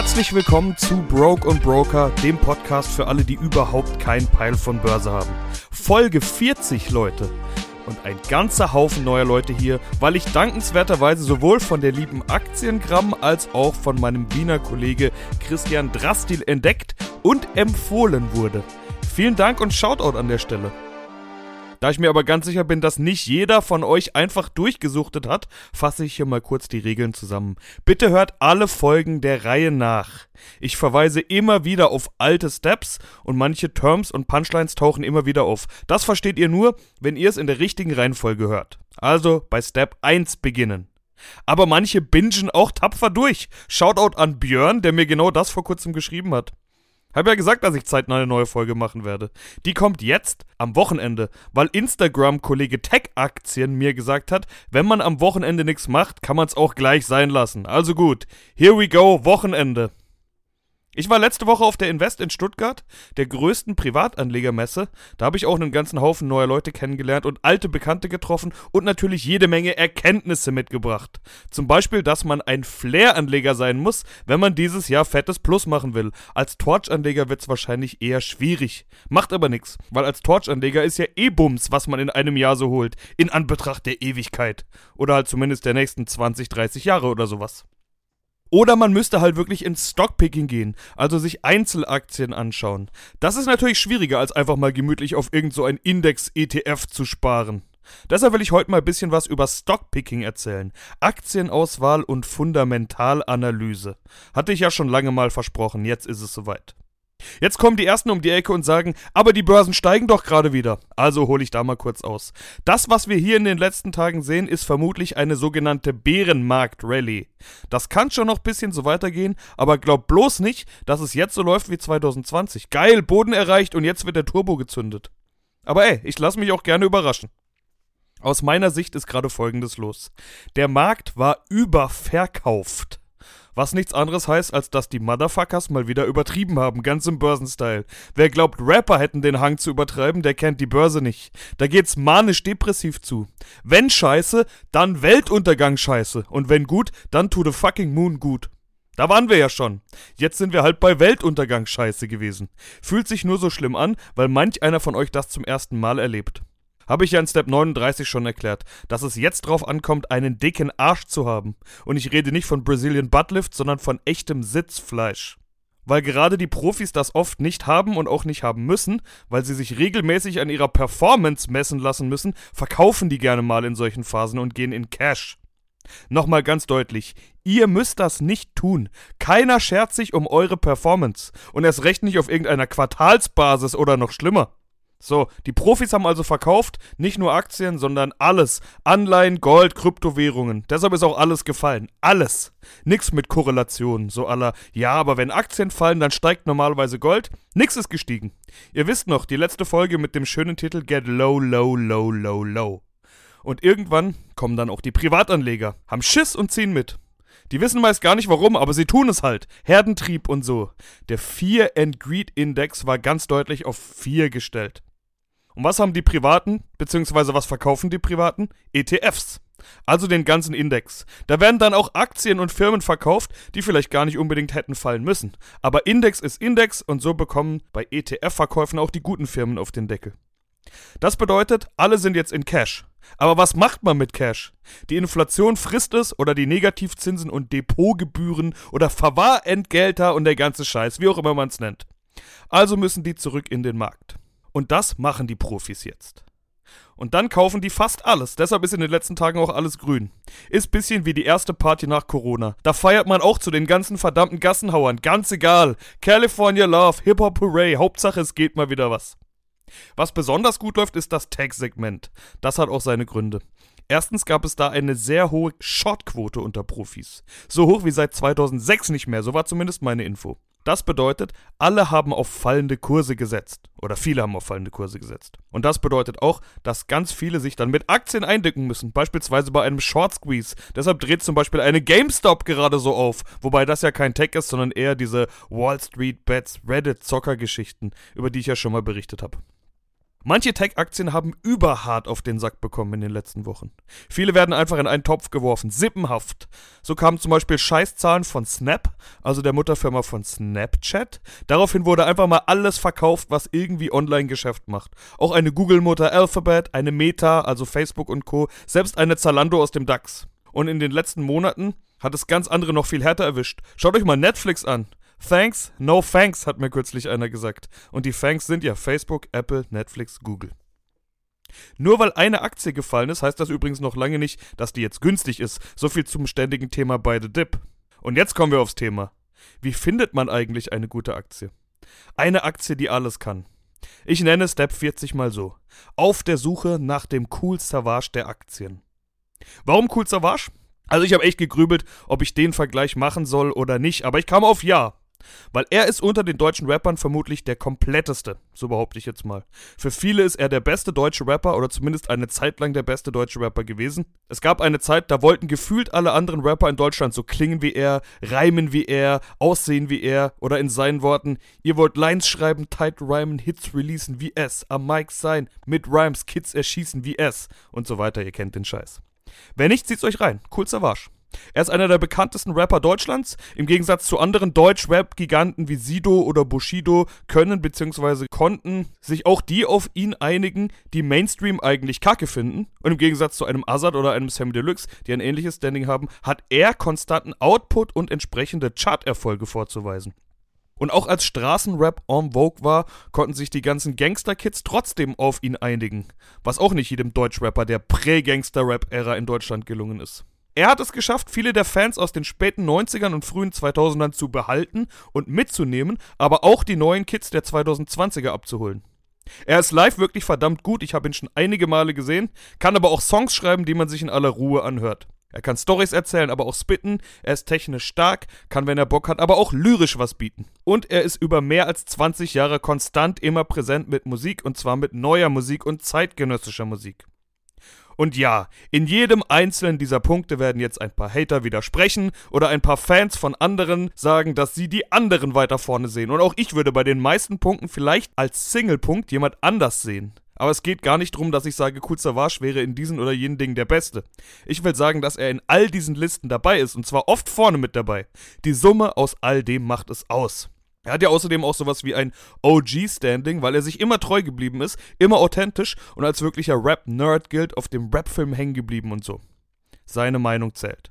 Herzlich willkommen zu Broke und Broker, dem Podcast für alle, die überhaupt keinen Peil von Börse haben. Folge 40, Leute. Und ein ganzer Haufen neuer Leute hier, weil ich dankenswerterweise sowohl von der lieben Aktiengramm als auch von meinem Wiener Kollege Christian Drastil entdeckt und empfohlen wurde. Vielen Dank und Shoutout an der Stelle. Da ich mir aber ganz sicher bin, dass nicht jeder von euch einfach durchgesuchtet hat, fasse ich hier mal kurz die Regeln zusammen. Bitte hört alle Folgen der Reihe nach. Ich verweise immer wieder auf alte Steps und manche Terms und Punchlines tauchen immer wieder auf. Das versteht ihr nur, wenn ihr es in der richtigen Reihenfolge hört. Also bei Step 1 beginnen. Aber manche bingen auch tapfer durch. Shoutout an Björn, der mir genau das vor kurzem geschrieben hat. Hab ja gesagt, dass ich zeitnah eine neue Folge machen werde. Die kommt jetzt am Wochenende, weil Instagram-Kollege Tech-Aktien mir gesagt hat, wenn man am Wochenende nichts macht, kann man es auch gleich sein lassen. Also gut, here we go, Wochenende. Ich war letzte Woche auf der Invest in Stuttgart, der größten Privatanlegermesse. Da habe ich auch einen ganzen Haufen neuer Leute kennengelernt und alte Bekannte getroffen und natürlich jede Menge Erkenntnisse mitgebracht. Zum Beispiel, dass man ein Flair-Anleger sein muss, wenn man dieses Jahr fettes Plus machen will. Als Torch-Anleger wird es wahrscheinlich eher schwierig. Macht aber nichts, weil als Torch-Anleger ist ja eh Bums, was man in einem Jahr so holt. In Anbetracht der Ewigkeit. Oder halt zumindest der nächsten 20, 30 Jahre oder sowas. Oder man müsste halt wirklich ins Stockpicking gehen, also sich Einzelaktien anschauen. Das ist natürlich schwieriger, als einfach mal gemütlich auf irgend so ein Index-ETF zu sparen. Deshalb will ich heute mal ein bisschen was über Stockpicking erzählen. Aktienauswahl und Fundamentalanalyse. Hatte ich ja schon lange mal versprochen, jetzt ist es soweit. Jetzt kommen die ersten um die Ecke und sagen, aber die Börsen steigen doch gerade wieder. Also hole ich da mal kurz aus. Das, was wir hier in den letzten Tagen sehen, ist vermutlich eine sogenannte Bärenmarkt-Rallye. Das kann schon noch ein bisschen so weitergehen, aber glaub bloß nicht, dass es jetzt so läuft wie 2020. Geil, Boden erreicht und jetzt wird der Turbo gezündet. Aber ey, ich lasse mich auch gerne überraschen. Aus meiner Sicht ist gerade Folgendes los. Der Markt war überverkauft. Was nichts anderes heißt, als dass die Motherfuckers mal wieder übertrieben haben, ganz im Börsenstyle. Wer glaubt, Rapper hätten den Hang zu übertreiben, der kennt die Börse nicht. Da geht's manisch-depressiv zu. Wenn scheiße, dann Weltuntergang scheiße. Und wenn gut, dann to the fucking moon gut. Da waren wir ja schon. Jetzt sind wir halt bei Weltuntergang scheiße gewesen. Fühlt sich nur so schlimm an, weil manch einer von euch das zum ersten Mal erlebt. Habe ich ja in Step 39 schon erklärt, dass es jetzt drauf ankommt, einen dicken Arsch zu haben. Und ich rede nicht von Brazilian Buttlift, sondern von echtem Sitzfleisch. Weil gerade die Profis das oft nicht haben und auch nicht haben müssen, weil sie sich regelmäßig an ihrer Performance messen lassen müssen, verkaufen die gerne mal in solchen Phasen und gehen in Cash. Nochmal ganz deutlich, ihr müsst das nicht tun. Keiner schert sich um eure Performance. Und erst recht nicht auf irgendeiner Quartalsbasis oder noch schlimmer. So, die Profis haben also verkauft, nicht nur Aktien, sondern alles. Anleihen, Gold, Kryptowährungen. Deshalb ist auch alles gefallen. Alles. Nix mit Korrelationen. So aller, ja, aber wenn Aktien fallen, dann steigt normalerweise Gold. Nix ist gestiegen. Ihr wisst noch, die letzte Folge mit dem schönen Titel Get Low, Low, Low, Low, Low. Und irgendwann kommen dann auch die Privatanleger, haben Schiss und ziehen mit. Die wissen meist gar nicht warum, aber sie tun es halt. Herdentrieb und so. Der Fear and Greed Index war ganz deutlich auf 4 gestellt. Und was haben die Privaten, beziehungsweise was verkaufen die Privaten? ETFs. Also den ganzen Index. Da werden dann auch Aktien und Firmen verkauft, die vielleicht gar nicht unbedingt hätten fallen müssen. Aber Index ist Index und so bekommen bei ETF-Verkäufen auch die guten Firmen auf den Deckel. Das bedeutet, alle sind jetzt in Cash. Aber was macht man mit Cash? Die Inflation frisst es oder die Negativzinsen und Depotgebühren oder Verwahrentgelter und der ganze Scheiß, wie auch immer man es nennt. Also müssen die zurück in den Markt. Und das machen die Profis jetzt. Und dann kaufen die fast alles. Deshalb ist in den letzten Tagen auch alles grün. Ist bisschen wie die erste Party nach Corona. Da feiert man auch zu den ganzen verdammten Gassenhauern. Ganz egal. California Love, Hip-Hop Hooray. Hauptsache es geht mal wieder was. Was besonders gut läuft, ist das Tag-Segment. Das hat auch seine Gründe. Erstens gab es da eine sehr hohe Shortquote unter Profis. So hoch wie seit 2006 nicht mehr, so war zumindest meine Info. Das bedeutet, alle haben auf fallende Kurse gesetzt. Oder viele haben auf fallende Kurse gesetzt. Und das bedeutet auch, dass ganz viele sich dann mit Aktien eindecken müssen. Beispielsweise bei einem Short Squeeze. Deshalb dreht zum Beispiel eine GameStop gerade so auf. Wobei das ja kein Tech ist, sondern eher diese Wall Street Bets Reddit Zocker Geschichten, über die ich ja schon mal berichtet habe. Manche Tech-Aktien haben überhart auf den Sack bekommen in den letzten Wochen. Viele werden einfach in einen Topf geworfen, sippenhaft. So kamen zum Beispiel Scheißzahlen von Snap, also der Mutterfirma von Snapchat. Daraufhin wurde einfach mal alles verkauft, was irgendwie Online-Geschäft macht. Auch eine Google-Mutter Alphabet, eine Meta, also Facebook und Co., selbst eine Zalando aus dem DAX. Und in den letzten Monaten hat es ganz andere noch viel härter erwischt. Schaut euch mal Netflix an. Thanks, no thanks, hat mir kürzlich einer gesagt. Und die Thanks sind ja Facebook, Apple, Netflix, Google. Nur weil eine Aktie gefallen ist, heißt das übrigens noch lange nicht, dass die jetzt günstig ist. So viel zum ständigen Thema bei The Dip. Und jetzt kommen wir aufs Thema. Wie findet man eigentlich eine gute Aktie? Eine Aktie, die alles kann. Ich nenne Step 40 mal so. Auf der Suche nach dem Cool Savage der Aktien. Warum Cool Savage? Also ich habe echt gegrübelt, ob ich den Vergleich machen soll oder nicht, aber ich kam auf Ja. Weil er ist unter den deutschen Rappern vermutlich der kompletteste, so behaupte ich jetzt mal. Für viele ist er der beste deutsche Rapper oder zumindest eine Zeit lang der beste deutsche Rapper gewesen. Es gab eine Zeit, da wollten gefühlt alle anderen Rapper in Deutschland so klingen wie er, reimen wie er, aussehen wie er oder in seinen Worten, ihr wollt Lines schreiben, tight rhymen, Hits releasen wie es, am Mic sein, mit Rhymes, Kids erschießen wie es und so weiter, ihr kennt den Scheiß. Wer nicht, zieht's euch rein. Cool Savage. Er ist einer der bekanntesten Rapper Deutschlands. Im Gegensatz zu anderen Deutsch-Rap-Giganten wie Sido oder Bushido können bzw. konnten sich auch die auf ihn einigen, die Mainstream eigentlich kacke finden. Und im Gegensatz zu einem Azad oder einem Sammy Deluxe, die ein ähnliches Standing haben, hat er konstanten Output und entsprechende Chart-Erfolge vorzuweisen. Und auch als Straßenrap en vogue war, konnten sich die ganzen Gangster-Kids trotzdem auf ihn einigen. Was auch nicht jedem Deutschrapper der Prä-Gangster-Rap-Ära in Deutschland gelungen ist. Er hat es geschafft, viele der Fans aus den späten 90ern und frühen 2000ern zu behalten und mitzunehmen, aber auch die neuen Kids der 2020er abzuholen. Er ist live wirklich verdammt gut, ich habe ihn schon einige Male gesehen, kann aber auch Songs schreiben, die man sich in aller Ruhe anhört. Er kann Stories erzählen, aber auch spitten, er ist technisch stark, kann, wenn er Bock hat, aber auch lyrisch was bieten. Und er ist über mehr als 20 Jahre konstant immer präsent mit Musik und zwar mit neuer Musik und zeitgenössischer Musik. Und ja, in jedem einzelnen dieser Punkte werden jetzt ein paar Hater widersprechen oder ein paar Fans von anderen sagen, dass sie die anderen weiter vorne sehen. Und auch ich würde bei den meisten Punkten vielleicht als Singlepunkt jemand anders sehen. Aber es geht gar nicht darum, dass ich sage, Kul Savage wäre in diesen oder jenen Dingen der Beste. Ich will sagen, dass er in all diesen Listen dabei ist und zwar oft vorne mit dabei. Die Summe aus all dem macht es aus. Er hat ja außerdem auch sowas wie ein OG-Standing, weil er sich immer treu geblieben ist, immer authentisch und als wirklicher Rap-Nerd gilt, auf dem Rap-Film hängen geblieben und so. Seine Meinung zählt.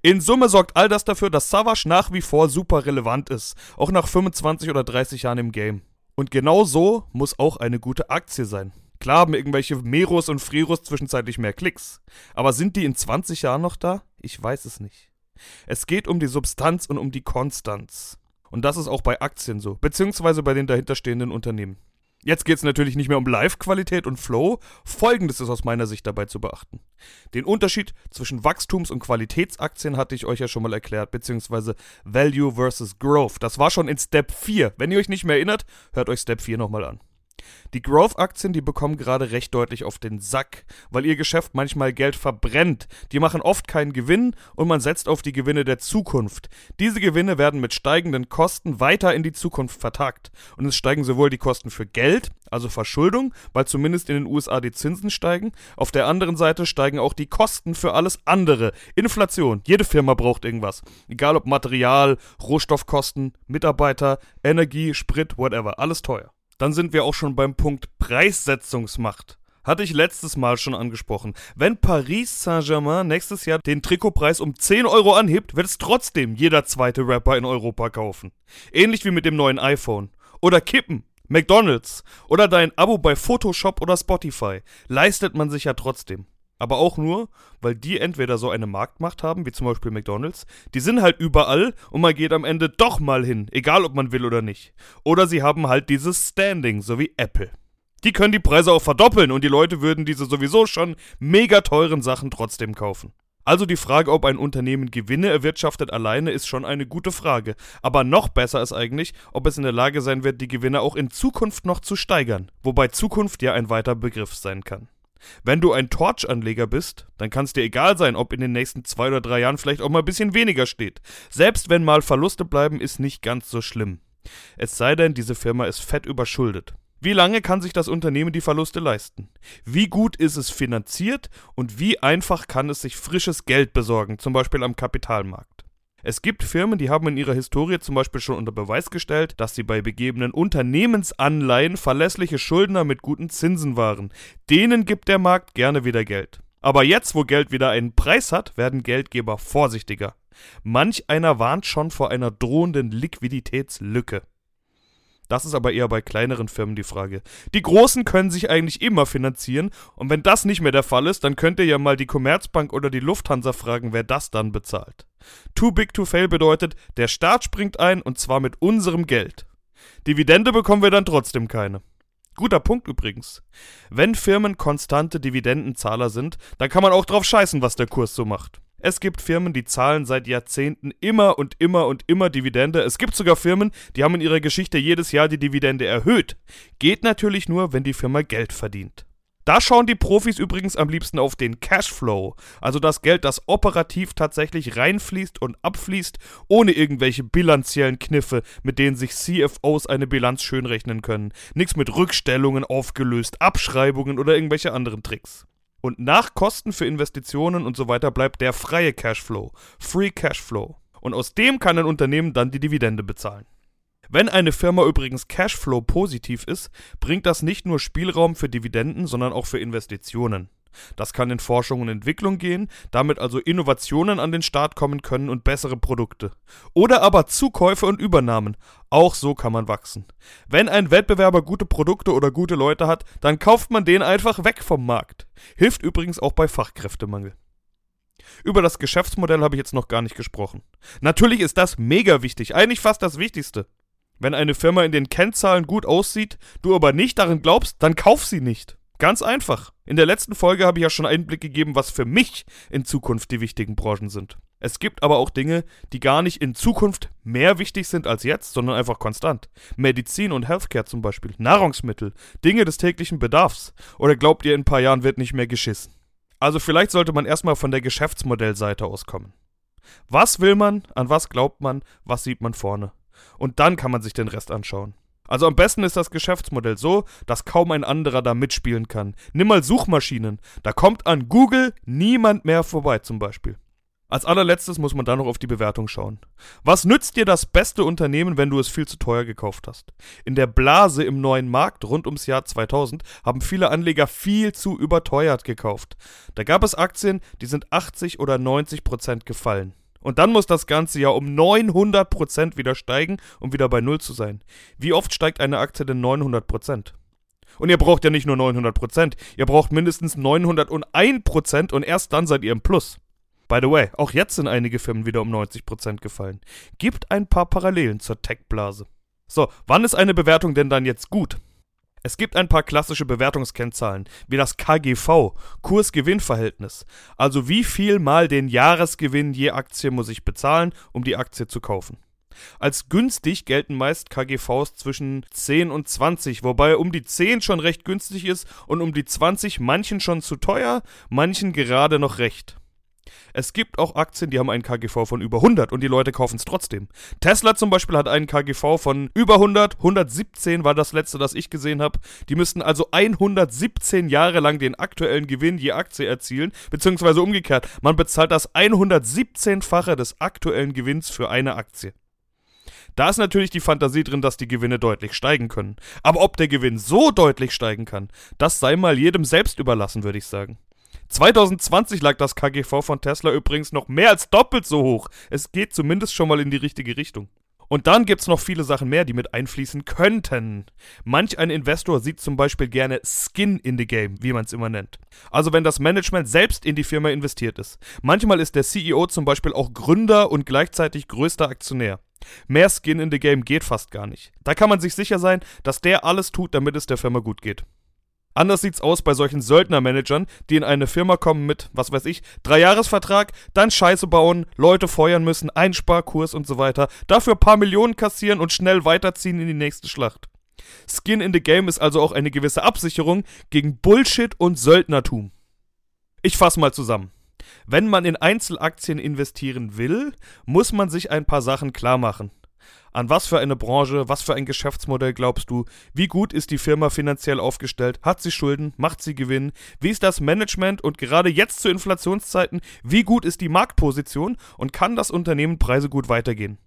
In Summe sorgt all das dafür, dass Savage nach wie vor super relevant ist, auch nach 25 oder 30 Jahren im Game. Und genau so muss auch eine gute Aktie sein. Klar haben irgendwelche Meros und Freros zwischenzeitlich mehr Klicks, aber sind die in 20 Jahren noch da? Ich weiß es nicht. Es geht um die Substanz und um die Konstanz. Und das ist auch bei Aktien so, beziehungsweise bei den dahinterstehenden Unternehmen. Jetzt geht es natürlich nicht mehr um Live-Qualität und Flow. Folgendes ist aus meiner Sicht dabei zu beachten. Den Unterschied zwischen Wachstums- und Qualitätsaktien hatte ich euch ja schon mal erklärt, beziehungsweise Value versus Growth. Das war schon in Step 4. Wenn ihr euch nicht mehr erinnert, hört euch Step 4 nochmal an. Die Growth-Aktien, die bekommen gerade recht deutlich auf den Sack, weil ihr Geschäft manchmal Geld verbrennt. Die machen oft keinen Gewinn und man setzt auf die Gewinne der Zukunft. Diese Gewinne werden mit steigenden Kosten weiter in die Zukunft vertagt. Und es steigen sowohl die Kosten für Geld, also Verschuldung, weil zumindest in den USA die Zinsen steigen. Auf der anderen Seite steigen auch die Kosten für alles andere. Inflation. Jede Firma braucht irgendwas. Egal ob Material, Rohstoffkosten, Mitarbeiter, Energie, Sprit, whatever. Alles teuer. Dann sind wir auch schon beim Punkt Preissetzungsmacht. Hatte ich letztes Mal schon angesprochen. Wenn Paris Saint-Germain nächstes Jahr den Trikotpreis um 10 Euro anhebt, wird es trotzdem jeder zweite Rapper in Europa kaufen. Ähnlich wie mit dem neuen iPhone. Oder Kippen. McDonalds. Oder dein Abo bei Photoshop oder Spotify. Leistet man sich ja trotzdem. Aber auch nur, weil die entweder so eine Marktmacht haben, wie zum Beispiel McDonalds, die sind halt überall und man geht am Ende doch mal hin, egal ob man will oder nicht. Oder sie haben halt dieses Standing, so wie Apple. Die können die Preise auch verdoppeln und die Leute würden diese sowieso schon mega teuren Sachen trotzdem kaufen. Also die Frage, ob ein Unternehmen Gewinne erwirtschaftet alleine, ist schon eine gute Frage. Aber noch besser ist eigentlich, ob es in der Lage sein wird, die Gewinne auch in Zukunft noch zu steigern. Wobei Zukunft ja ein weiter Begriff sein kann. Wenn du ein Torch-Anleger bist, dann kann es dir egal sein, ob in den nächsten zwei oder drei Jahren vielleicht auch mal ein bisschen weniger steht. Selbst wenn mal Verluste bleiben, ist nicht ganz so schlimm. Es sei denn, diese Firma ist fett überschuldet. Wie lange kann sich das Unternehmen die Verluste leisten? Wie gut ist es finanziert und wie einfach kann es sich frisches Geld besorgen, zum Beispiel am Kapitalmarkt? Es gibt Firmen, die haben in ihrer Historie zum Beispiel schon unter Beweis gestellt, dass sie bei begebenen Unternehmensanleihen verlässliche Schuldner mit guten Zinsen waren. Denen gibt der Markt gerne wieder Geld. Aber jetzt, wo Geld wieder einen Preis hat, werden Geldgeber vorsichtiger. Manch einer warnt schon vor einer drohenden Liquiditätslücke. Das ist aber eher bei kleineren Firmen die Frage. Die Großen können sich eigentlich immer finanzieren und wenn das nicht mehr der Fall ist, dann könnt ihr ja mal die Commerzbank oder die Lufthansa fragen, wer das dann bezahlt. Too big to fail bedeutet, der Staat springt ein und zwar mit unserem Geld. Dividende bekommen wir dann trotzdem keine. Guter Punkt übrigens. Wenn Firmen konstante Dividendenzahler sind, dann kann man auch drauf scheißen, was der Kurs so macht. Es gibt Firmen, die zahlen seit Jahrzehnten immer und immer und immer Dividende. Es gibt sogar Firmen, die haben in ihrer Geschichte jedes Jahr die Dividende erhöht. Geht natürlich nur, wenn die Firma Geld verdient. Da schauen die Profis übrigens am liebsten auf den Cashflow, also das Geld, das operativ tatsächlich reinfließt und abfließt, ohne irgendwelche bilanziellen Kniffe, mit denen sich CFOs eine Bilanz schönrechnen können. Nichts mit Rückstellungen aufgelöst, Abschreibungen oder irgendwelche anderen Tricks. Und nach Kosten für Investitionen und so weiter bleibt der freie Cashflow, Free Cashflow. Und aus dem kann ein Unternehmen dann die Dividende bezahlen. Wenn eine Firma übrigens Cashflow positiv ist, bringt das nicht nur Spielraum für Dividenden, sondern auch für Investitionen. Das kann in Forschung und Entwicklung gehen, damit also Innovationen an den Start kommen können und bessere Produkte. Oder aber Zukäufe und Übernahmen. Auch so kann man wachsen. Wenn ein Wettbewerber gute Produkte oder gute Leute hat, dann kauft man den einfach weg vom Markt. Hilft übrigens auch bei Fachkräftemangel. Über das Geschäftsmodell habe ich jetzt noch gar nicht gesprochen. Natürlich ist das mega wichtig, eigentlich fast das Wichtigste. Wenn eine Firma in den Kennzahlen gut aussieht, du aber nicht darin glaubst, dann kauf sie nicht. Ganz einfach. In der letzten Folge habe ich ja schon Einblick gegeben, was für mich in Zukunft die wichtigen Branchen sind. Es gibt aber auch Dinge, die gar nicht in Zukunft mehr wichtig sind als jetzt, sondern einfach konstant. Medizin und Healthcare zum Beispiel, Nahrungsmittel, Dinge des täglichen Bedarfs. Oder glaubt ihr, in ein paar Jahren wird nicht mehr geschissen? Also vielleicht sollte man erstmal von der Geschäftsmodellseite auskommen. Was will man, an was glaubt man, was sieht man vorne? Und dann kann man sich den Rest anschauen. Also am besten ist das Geschäftsmodell so, dass kaum ein anderer da mitspielen kann. Nimm mal Suchmaschinen. Da kommt an Google niemand mehr vorbei zum Beispiel. Als allerletztes muss man dann noch auf die Bewertung schauen. Was nützt dir das beste Unternehmen, wenn du es viel zu teuer gekauft hast? In der Blase im neuen Markt rund ums Jahr 2000 haben viele Anleger viel zu überteuert gekauft. Da gab es Aktien, die sind 80 oder 90 Prozent gefallen. Und dann muss das Ganze ja um 900% wieder steigen, um wieder bei Null zu sein. Wie oft steigt eine Aktie denn 900%? Und ihr braucht ja nicht nur 900%, ihr braucht mindestens 901% und erst dann seid ihr im Plus. By the way, auch jetzt sind einige Firmen wieder um 90% gefallen. Gibt ein paar Parallelen zur Tech-Blase. So, wann ist eine Bewertung denn dann jetzt gut? Es gibt ein paar klassische Bewertungskennzahlen, wie das KGV, Kurs-Gewinn-Verhältnis, also wie viel mal den Jahresgewinn je Aktie muss ich bezahlen, um die Aktie zu kaufen. Als günstig gelten meist KGVs zwischen 10 und 20, wobei um die 10 schon recht günstig ist und um die 20 manchen schon zu teuer, manchen gerade noch recht. Es gibt auch Aktien, die haben einen KGV von über 100 und die Leute kaufen es trotzdem. Tesla zum Beispiel hat einen KGV von über 100, 117 war das letzte, das ich gesehen habe. Die müssten also 117 Jahre lang den aktuellen Gewinn je Aktie erzielen, beziehungsweise umgekehrt, man bezahlt das 117-fache des aktuellen Gewinns für eine Aktie. Da ist natürlich die Fantasie drin, dass die Gewinne deutlich steigen können. Aber ob der Gewinn so deutlich steigen kann, das sei mal jedem selbst überlassen, würde ich sagen. 2020 lag das KGV von Tesla übrigens noch mehr als doppelt so hoch. Es geht zumindest schon mal in die richtige Richtung. Und dann gibt's noch viele Sachen mehr, die mit einfließen könnten. Manch ein Investor sieht zum Beispiel gerne Skin in the Game, wie man es immer nennt. Also wenn das Management selbst in die Firma investiert ist. Manchmal ist der CEO zum Beispiel auch Gründer und gleichzeitig größter Aktionär. Mehr Skin in the Game geht fast gar nicht. Da kann man sich sicher sein, dass der alles tut, damit es der Firma gut geht. Anders sieht's aus bei solchen Söldnermanagern, die in eine Firma kommen mit, was weiß ich, Dreijahresvertrag, dann Scheiße bauen, Leute feuern müssen, Einsparkurs und so weiter, dafür paar Millionen kassieren und schnell weiterziehen in die nächste Schlacht. Skin in the Game ist also auch eine gewisse Absicherung gegen Bullshit und Söldnertum. Ich fasse mal zusammen. Wenn man in Einzelaktien investieren will, muss man sich ein paar Sachen klar machen. An was für eine Branche, was für ein Geschäftsmodell glaubst du? Wie gut ist die Firma finanziell aufgestellt? Hat sie Schulden? Macht sie Gewinn? Wie ist das Management und gerade jetzt zu Inflationszeiten, wie gut ist die Marktposition und kann das Unternehmen Preise gut weitergehen?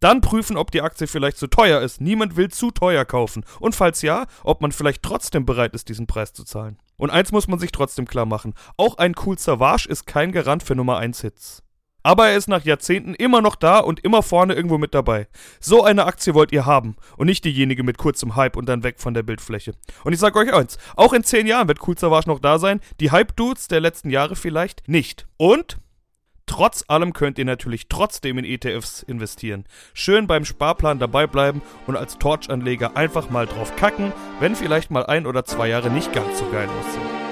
Dann prüfen, ob die Aktie vielleicht zu teuer ist. Niemand will zu teuer kaufen. Und falls ja, ob man vielleicht trotzdem bereit ist, diesen Preis zu zahlen. Und eins muss man sich trotzdem klar machen. Auch ein Cool Savage ist kein Garant für Nummer 1 Hits. Aber er ist nach Jahrzehnten immer noch da und immer vorne irgendwo mit dabei. So eine Aktie wollt ihr haben und nicht diejenige mit kurzem Hype und dann weg von der Bildfläche. Und ich sag euch eins, auch in 10 Jahren wird Cool Savage noch da sein, die Hype-Dudes der letzten Jahre vielleicht nicht. Und Trotz allem könnt ihr natürlich trotzdem in ETFs investieren. Schön beim Sparplan dabei bleiben und als Torch-Anleger einfach mal drauf kacken, wenn vielleicht mal ein oder zwei Jahre nicht ganz so geil aussehen.